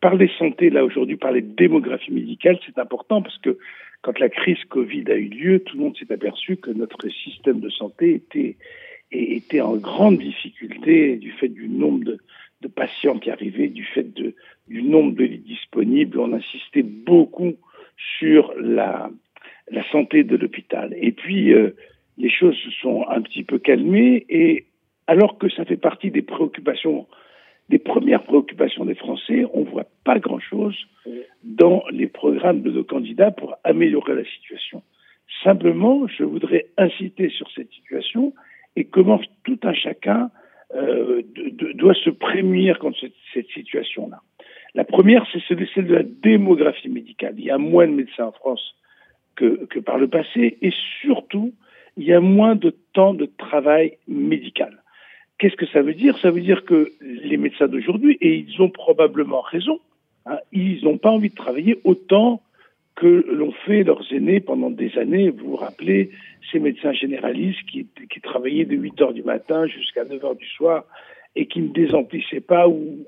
parler santé là aujourd'hui, parler de démographie médicale, c'est important parce que quand la crise Covid a eu lieu, tout le monde s'est aperçu que notre système de santé était était en grande difficulté du fait du nombre de, patients qui arrivaient, du fait du nombre de lits disponibles. On insistait beaucoup sur la, la santé de l'hôpital. Et puis, euh, les choses se sont un petit peu calmées et alors que ça fait partie des préoccupations, des premières préoccupations des Français, on voit pas grand-chose dans les programmes de nos candidats pour améliorer la situation. Simplement, je voudrais inciter sur cette situation et comment tout un chacun euh, doit se prémunir contre cette, situation-là. La première, c'est celle de la démographie médicale. Il y a moins de médecins en France que par le passé et surtout, il y a moins de temps de travail médical. Qu'est-ce que ça veut dire? Ça veut dire que les médecins d'aujourd'hui, et ils ont probablement raison, hein, ils n'ont pas envie de travailler autant que l'ont fait leurs aînés pendant des années. Vous vous rappelez ces médecins généralistes qui, travaillaient de 8 heures du matin jusqu'à 9 heures du soir et qui ne désemplissaient pas, ou,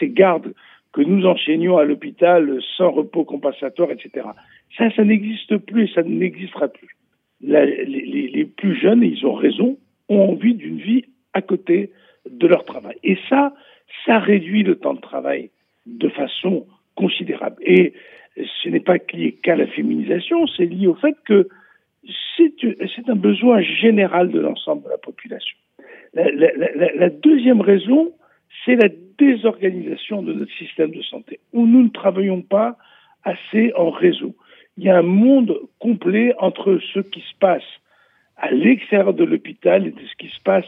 ces gardes que nous enseignions à l'hôpital sans repos compensatoire, etc. Ça, ça n'existe plus et ça n'existera plus. Les, les, plus jeunes, ils ont raison, ont envie d'une vie à côté de leur travail. Et ça, ça réduit le temps de travail de façon considérable. Et ce n'est pas lié qu'à la féminisation, c'est lié au fait que c'est un besoin général de l'ensemble de la population. La, deuxième raison, c'est la désorganisation de notre système de santé, où nous ne travaillons pas assez en réseau. Il y a un monde complet entre ce qui se passe à l'extérieur de l'hôpital et de ce qui se passe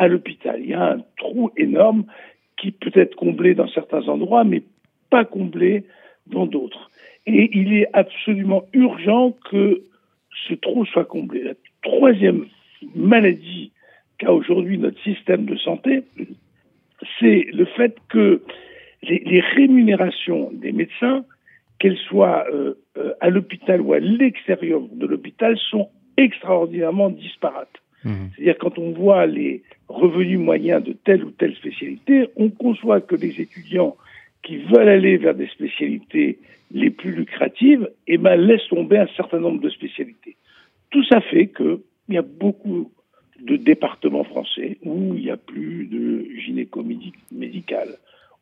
à l'hôpital. Il y a un trou énorme qui peut être comblé dans certains endroits, mais pas comblé dans d'autres. Et il est absolument urgent que ce trou soit comblé. La troisième maladie qu'a aujourd'hui notre système de santé, c'est le fait que les, rémunérations des médecins, qu'elles soient euh, euh, à l'hôpital ou à l'extérieur de l'hôpital, sont extraordinairement disparates. Mmh. C'est-à-dire quand on voit les revenus moyens de telle ou telle spécialité, on conçoit que les étudiants qui veulent aller vers des spécialités les plus lucratives, eh ben, laissent tomber un certain nombre de spécialités. Tout ça fait qu'il y a beaucoup de départements français où il n'y a plus de gynéco médical,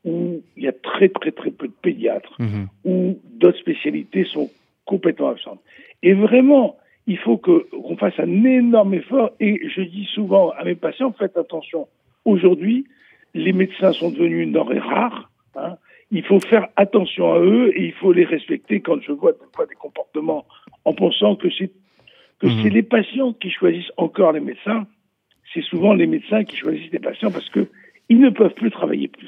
où il y a très très très peu de pédiatres, mmh. où d'autres spécialités sont complètement absentes. Et vraiment, il faut qu'on qu fasse un énorme effort. Et je dis souvent à mes patients, faites attention. Aujourd'hui, les médecins sont devenus une denrée rare. Hein. Il faut faire attention à eux et il faut les respecter quand je vois des comportements en pensant que c'est que mmh. c'est les patients qui choisissent encore les médecins. C'est souvent les médecins qui choisissent les patients parce que ils ne peuvent plus travailler plus.